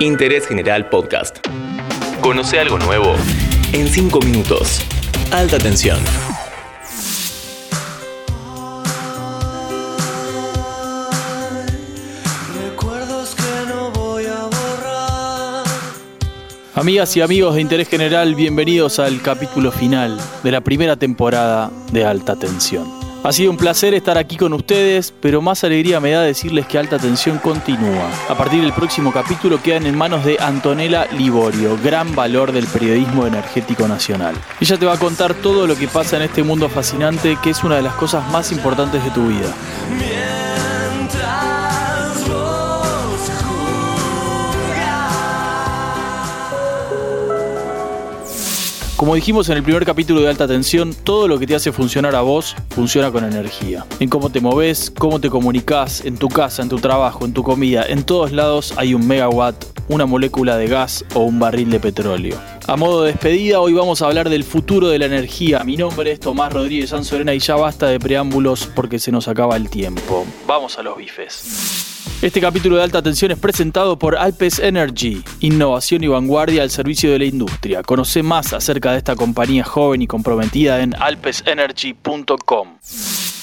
Interés General Podcast. Conoce algo nuevo en 5 minutos. Alta tensión. Recuerdos que no voy a borrar. Amigas y amigos de Interés General, bienvenidos al capítulo final de la primera temporada de Alta Tensión. Ha sido un placer estar aquí con ustedes, pero más alegría me da decirles que Alta Tensión continúa. A partir del próximo capítulo quedan en manos de Antonella Liborio, gran valor del periodismo energético nacional. Ella te va a contar todo lo que pasa en este mundo fascinante que es una de las cosas más importantes de tu vida. Como dijimos en el primer capítulo de Alta Tensión, todo lo que te hace funcionar a vos funciona con energía. En cómo te moves, cómo te comunicas, en tu casa, en tu trabajo, en tu comida, en todos lados hay un megawatt, una molécula de gas o un barril de petróleo. A modo de despedida, hoy vamos a hablar del futuro de la energía. Mi nombre es Tomás Rodríguez Sanzorena y ya basta de preámbulos porque se nos acaba el tiempo. Vamos a los bifes. Este capítulo de alta tensión es presentado por Alpes Energy, innovación y vanguardia al servicio de la industria. Conoce más acerca de esta compañía joven y comprometida en alpesenergy.com.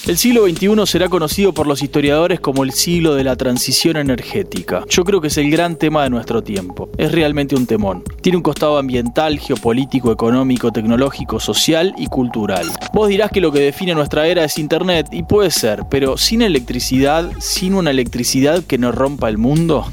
El siglo XXI será conocido por los historiadores como el siglo de la transición energética. Yo creo que es el gran tema de nuestro tiempo. Es realmente un temón. Tiene un costado ambiental, geopolítico, económico, tecnológico, social y cultural. Vos dirás que lo que define nuestra era es Internet, y puede ser, pero sin electricidad, sin una electricidad que nos rompa el mundo,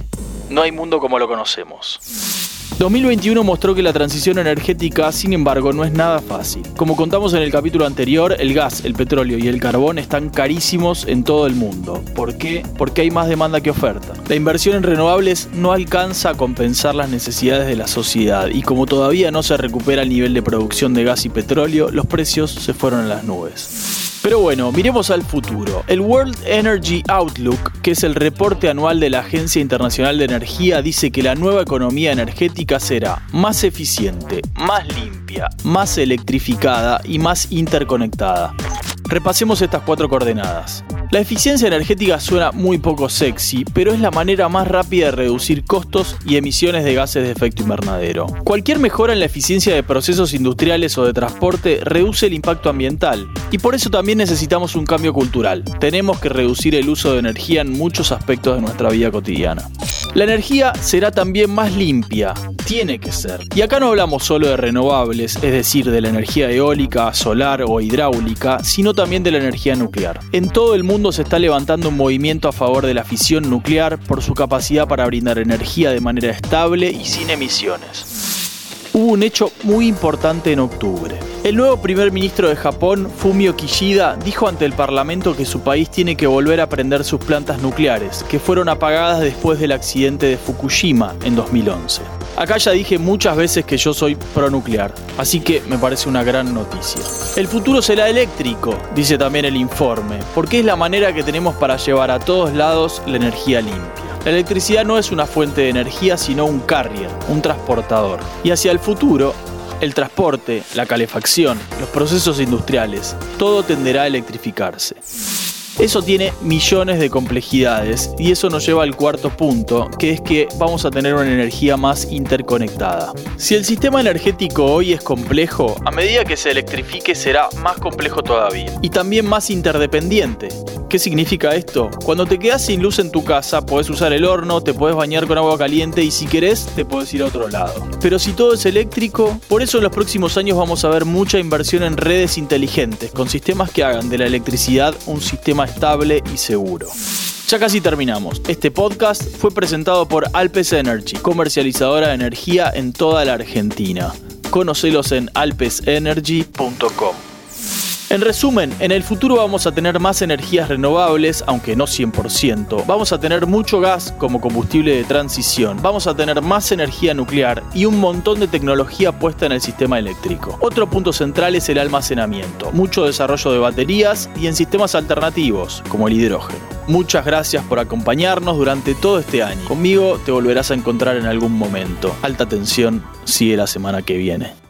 no hay mundo como lo conocemos. 2021 mostró que la transición energética, sin embargo, no es nada fácil. Como contamos en el capítulo anterior, el gas, el petróleo y el carbón están carísimos en todo el mundo. ¿Por qué? Porque hay más demanda que oferta. La inversión en renovables no alcanza a compensar las necesidades de la sociedad y como todavía no se recupera el nivel de producción de gas y petróleo, los precios se fueron a las nubes. Pero bueno, miremos al futuro. El World Energy Outlook, que es el reporte anual de la Agencia Internacional de Energía, dice que la nueva economía energética será más eficiente, más limpia, más electrificada y más interconectada. Repasemos estas cuatro coordenadas. La eficiencia energética suena muy poco sexy, pero es la manera más rápida de reducir costos y emisiones de gases de efecto invernadero. Cualquier mejora en la eficiencia de procesos industriales o de transporte reduce el impacto ambiental, y por eso también necesitamos un cambio cultural. Tenemos que reducir el uso de energía en muchos aspectos de nuestra vida cotidiana. La energía será también más limpia, tiene que ser. Y acá no hablamos solo de renovables, es decir, de la energía eólica, solar o hidráulica, sino también de la energía nuclear. En todo el mundo se está levantando un movimiento a favor de la fisión nuclear por su capacidad para brindar energía de manera estable y sin emisiones. Hubo un hecho muy importante en octubre. El nuevo primer ministro de Japón, Fumio Kishida, dijo ante el Parlamento que su país tiene que volver a prender sus plantas nucleares, que fueron apagadas después del accidente de Fukushima en 2011. Acá ya dije muchas veces que yo soy pronuclear, así que me parece una gran noticia. El futuro será eléctrico, dice también el informe, porque es la manera que tenemos para llevar a todos lados la energía limpia. La electricidad no es una fuente de energía, sino un carrier, un transportador. Y hacia el futuro, el transporte, la calefacción, los procesos industriales, todo tenderá a electrificarse. Eso tiene millones de complejidades y eso nos lleva al cuarto punto, que es que vamos a tener una energía más interconectada. Si el sistema energético hoy es complejo, a medida que se electrifique será más complejo todavía y también más interdependiente. ¿Qué significa esto? Cuando te quedas sin luz en tu casa, podés usar el horno, te podés bañar con agua caliente y si querés, te podés ir a otro lado. Pero si todo es eléctrico, por eso en los próximos años vamos a ver mucha inversión en redes inteligentes, con sistemas que hagan de la electricidad un sistema estable y seguro. Ya casi terminamos. Este podcast fue presentado por Alpes Energy, comercializadora de energía en toda la Argentina. Conocelos en alpesenergy.com. En resumen, en el futuro vamos a tener más energías renovables, aunque no 100%. Vamos a tener mucho gas como combustible de transición. Vamos a tener más energía nuclear y un montón de tecnología puesta en el sistema eléctrico. Otro punto central es el almacenamiento. Mucho desarrollo de baterías y en sistemas alternativos, como el hidrógeno. Muchas gracias por acompañarnos durante todo este año. Conmigo te volverás a encontrar en algún momento. Alta tensión sigue la semana que viene.